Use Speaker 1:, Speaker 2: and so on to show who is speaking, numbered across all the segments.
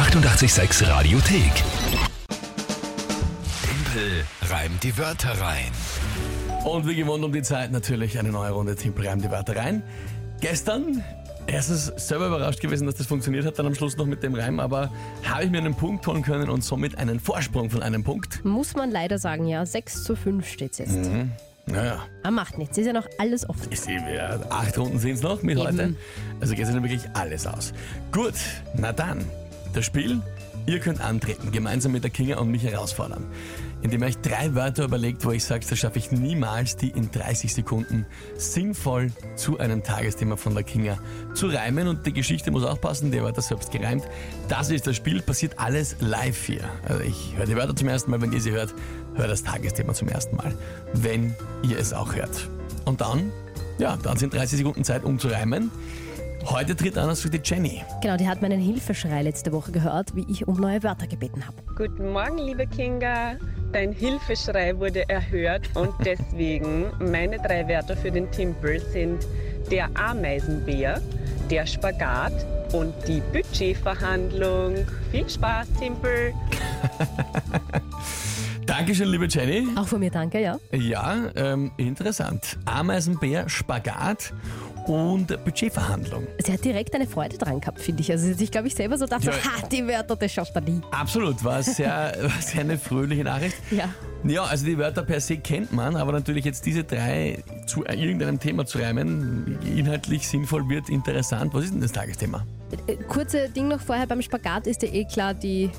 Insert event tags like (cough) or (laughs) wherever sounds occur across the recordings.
Speaker 1: 886 Radiothek. Tempel reimt die Wörter rein.
Speaker 2: Und wie gewohnt um die Zeit natürlich eine neue Runde Timpel reimt die Wörter rein. Gestern erstens selber überrascht gewesen, dass das funktioniert hat, dann am Schluss noch mit dem Reim, aber habe ich mir einen Punkt holen können und somit einen Vorsprung von einem Punkt.
Speaker 3: Muss man leider sagen, ja. 6 zu 5 steht jetzt.
Speaker 2: Mhm. Naja,
Speaker 3: Aber macht nichts, ist ja noch alles offen.
Speaker 2: ich sehe, ja, acht Runden sind es noch mit
Speaker 3: Eben.
Speaker 2: heute. Also geht es dann wirklich alles aus. Gut, na dann, das Spiel. Ihr könnt antreten, gemeinsam mit der Kinga und mich herausfordern. Indem ihr euch drei Wörter überlegt, wo ich sage, das schaffe ich niemals, die in 30 Sekunden sinnvoll zu einem Tagesthema von der Kinga zu reimen. Und die Geschichte muss auch passen, die Wörter selbst gereimt. Das ist das Spiel, passiert alles live hier. Also ich höre die Wörter zum ersten Mal, wenn ihr sie hört, hört das Tagesthema zum ersten Mal, wenn ihr es auch hört. Und dann, ja, dann sind 30 Sekunden Zeit, um zu reimen. Heute tritt an als die Jenny.
Speaker 3: Genau, die hat meinen Hilfeschrei letzte Woche gehört, wie ich um neue Wörter gebeten habe.
Speaker 4: Guten Morgen, liebe Kinga. Dein Hilfeschrei wurde erhört und (laughs) deswegen meine drei Wörter für den Timpel sind der Ameisenbär, der Spagat und die Budgetverhandlung. Viel Spaß, Timpel! (laughs)
Speaker 2: Dankeschön, liebe Jenny.
Speaker 3: Auch von mir danke, ja.
Speaker 2: Ja, ähm, interessant. Ameisenbär, Spagat und Budgetverhandlung.
Speaker 3: Sie hat direkt eine Freude dran gehabt, finde ich. Also sie hat sich, glaube ich, selber so gedacht,
Speaker 2: Ja.
Speaker 3: ha, die Wörter, das schafft er nie.
Speaker 2: Absolut, war sehr, (laughs) war sehr eine fröhliche Nachricht.
Speaker 3: Ja.
Speaker 2: Ja, also die Wörter per se kennt man, aber natürlich jetzt diese drei zu irgendeinem Thema zu reimen, inhaltlich sinnvoll wird, interessant. Was ist denn das Tagesthema?
Speaker 3: Äh, Kurze Ding noch vorher, beim Spagat ist ja eh klar die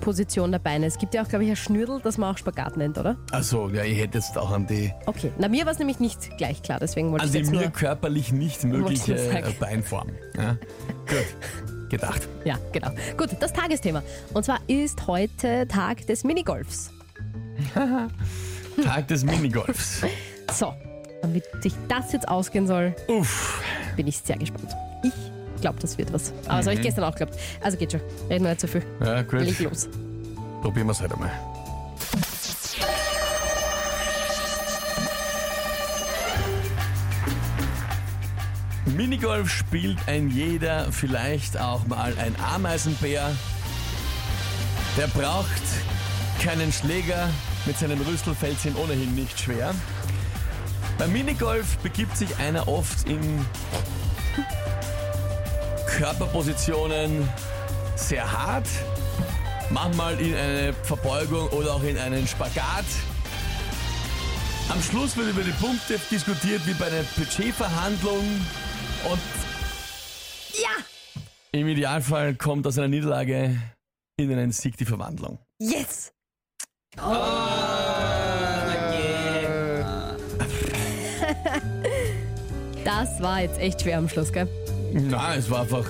Speaker 3: Position der Beine. Es gibt ja auch, glaube ich, ein Schnürtel, das man auch Spagat nennt, oder?
Speaker 2: Also, ja, ich hätte jetzt auch an die,
Speaker 3: Okay. Na, mir war es nämlich nicht gleich klar, deswegen wollte
Speaker 2: an
Speaker 3: ich
Speaker 2: die
Speaker 3: jetzt
Speaker 2: mir
Speaker 3: nur...
Speaker 2: körperlich nicht mögliche
Speaker 3: Wollte ich sagen.
Speaker 2: äh, Beinform. Ja. Gut, gedacht.
Speaker 3: Ja, genau. Gut, das Tagesthema. Und zwar ist heute Tag des Minigolfs.
Speaker 2: Tag des Minigolfs. (laughs)
Speaker 3: So, und wie sich das jetzt ausgehen soll,
Speaker 2: Uff.
Speaker 3: bin ich sehr gespannt. Ich glaube, das wird was. Aber das habe ich gestern auch geglaubt. Also geht schon. Reden wir nicht zu viel.
Speaker 2: Ja, gut.
Speaker 3: Leg los.
Speaker 2: Probieren wir es halt einmal. Minigolf spielt ein jeder, vielleicht auch mal ein Ameisenbär. Der braucht keinen Schläger, mit seinem Rüssel fällt ihm ohnehin nicht schwer. Beim Minigolf begibt sich einer oft in Körperpositionen sehr hart, manchmal in eine Verbeugung oder auch in einen Spagat. Am Schluss wird über die Punkte diskutiert wie bei einer Budgetverhandlung und
Speaker 3: Ja!
Speaker 2: im Idealfall kommt aus einer Niederlage in einen Sieg die Verwandlung.
Speaker 3: Yes! (laughs) Das war jetzt echt schwer am Schluss, gell?
Speaker 2: Na, es war einfach,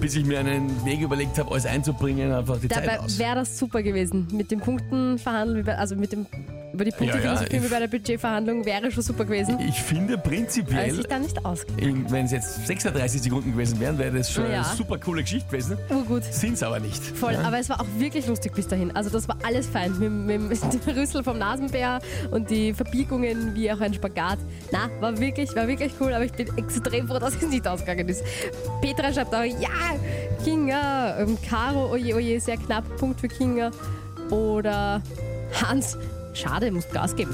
Speaker 2: bis ich mir einen Weg überlegt habe, alles einzubringen, einfach die
Speaker 3: Dabei
Speaker 2: Zeit aus.
Speaker 3: wäre das super gewesen. Mit den Punkten verhandeln, also mit dem über die Punkte
Speaker 2: Ja, ja,
Speaker 3: philosophieren wie
Speaker 2: ich-
Speaker 3: bei der Budgetverhandlung wäre schon super gewesen.
Speaker 2: Ich finde prinzipiell,
Speaker 3: sich da nicht ausgeht.
Speaker 2: wenn es jetzt 36 Sekunden gewesen wären, wäre das schon
Speaker 3: Ja.
Speaker 2: eine super coole Geschichte gewesen.
Speaker 3: Oh gut.
Speaker 2: Sind es aber nicht.
Speaker 3: Voll,
Speaker 2: Ja?
Speaker 3: aber es war auch wirklich lustig bis dahin. Also das war alles fein. Mit, mit, mit (laughs) dem Rüssel vom Nasenbär und die Verbiegungen wie auch ein Spagat. Na, war wirklich, war wirklich cool, aber ich bin extrem froh, dass es nicht ausgegangen ist. Petra schreibt auch, ja, Kinga, ähm, Caro, oje, oje, sehr knapp, Punkt für Kinga. Oder Hans, schade, muss Gas geben.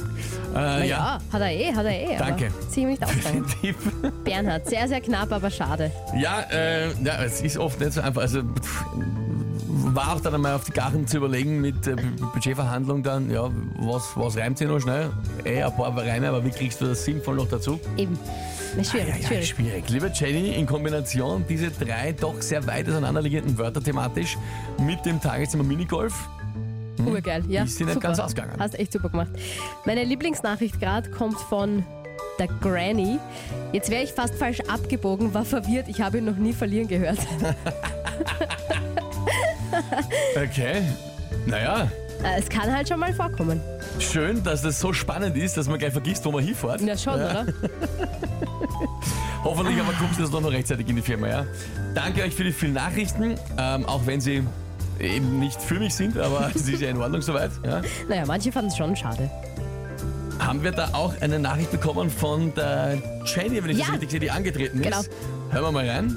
Speaker 2: Äh,
Speaker 3: Na
Speaker 2: ja.
Speaker 3: ja, hat er eh, hat er eh.
Speaker 2: Danke.
Speaker 3: Ziemlich ausgegangen. Bernhard, sehr, sehr knapp, aber schade.
Speaker 2: Ja, äh, ja, es ist oft nicht so einfach. Also pff, war auch dann einmal auf die Garten zu überlegen mit äh, Budgetverhandlung dann, ja, was, was reimt sich noch schnell? Eh, ein paar Reime, aber wie kriegst du das sinnvoll noch dazu?
Speaker 3: Eben. Na, schwierig,
Speaker 2: Ja, ja,
Speaker 3: schwierig.
Speaker 2: schwierig. Liebe Jenny, in Kombination diese drei doch sehr weit auseinanderliegenden Wörter thematisch mit dem Tagesthema Minigolf,
Speaker 3: Urgeil, ja.
Speaker 2: Ist sie nicht
Speaker 3: super.
Speaker 2: ganz ausgegangen.
Speaker 3: Hast echt super gemacht. Meine Lieblingsnachricht gerade kommt von der Granny. Jetzt wäre ich fast falsch abgebogen, war verwirrt, ich habe ihn noch nie verlieren gehört. (laughs)
Speaker 2: Okay. Naja,
Speaker 3: Äh, es kann halt schon mal vorkommen.
Speaker 2: schön, dass das so spannend ist, dass man gleich vergisst, wo man hinfährt.
Speaker 3: Ja, schon, oder? (laughs)
Speaker 2: Hoffentlich aber kommst du das doch noch rechtzeitig in die Firma, ja? Danke euch für die vielen Nachrichten, ähm, auch wenn sie eben nicht für mich sind, aber (laughs) es ist ja in Ordnung soweit. Ja?
Speaker 3: Naja, manche fanden es schon schade.
Speaker 2: Haben wir da auch eine Nachricht bekommen von der Jenny, wenn ich das
Speaker 3: Ja.
Speaker 2: richtig sehe, die angetreten ist?
Speaker 3: Genau.
Speaker 2: Hören wir mal rein.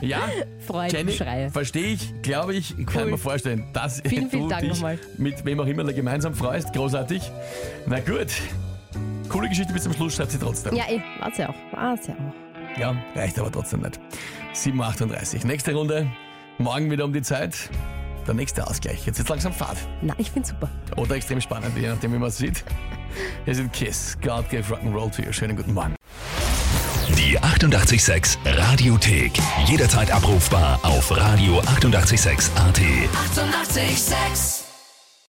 Speaker 2: Ja, (laughs) Jenny,
Speaker 3: Freudenschreie.
Speaker 2: verstehe ich, glaube ich, kann
Speaker 3: Cool.
Speaker 2: mir vorstellen, dass
Speaker 3: Vielen, (laughs)
Speaker 2: du
Speaker 3: vielen Dank
Speaker 2: dich
Speaker 3: nochmal.
Speaker 2: mit wem auch immer da gemeinsam freust. Großartig. Na gut. Coole Geschichte bis zum Schluss, schreibt sie trotzdem.
Speaker 3: Ja, eh, war's ja auch. War's ja auch.
Speaker 2: Ja, reicht aber trotzdem nicht. 7.38 Nächste Runde. Morgen wieder um die Zeit. Der nächste Ausgleich. Jetzt ist langsam Fahrt.
Speaker 3: Na, ich find's super.
Speaker 2: Oder extrem spannend, je nachdem, wie man es sieht. Hier sind Kiss. God gave Rock'n'Roll to you. Schönen guten Morgen.
Speaker 1: Die 886 Radiothek. Jederzeit abrufbar auf radio886.at. 886!
Speaker 5: 886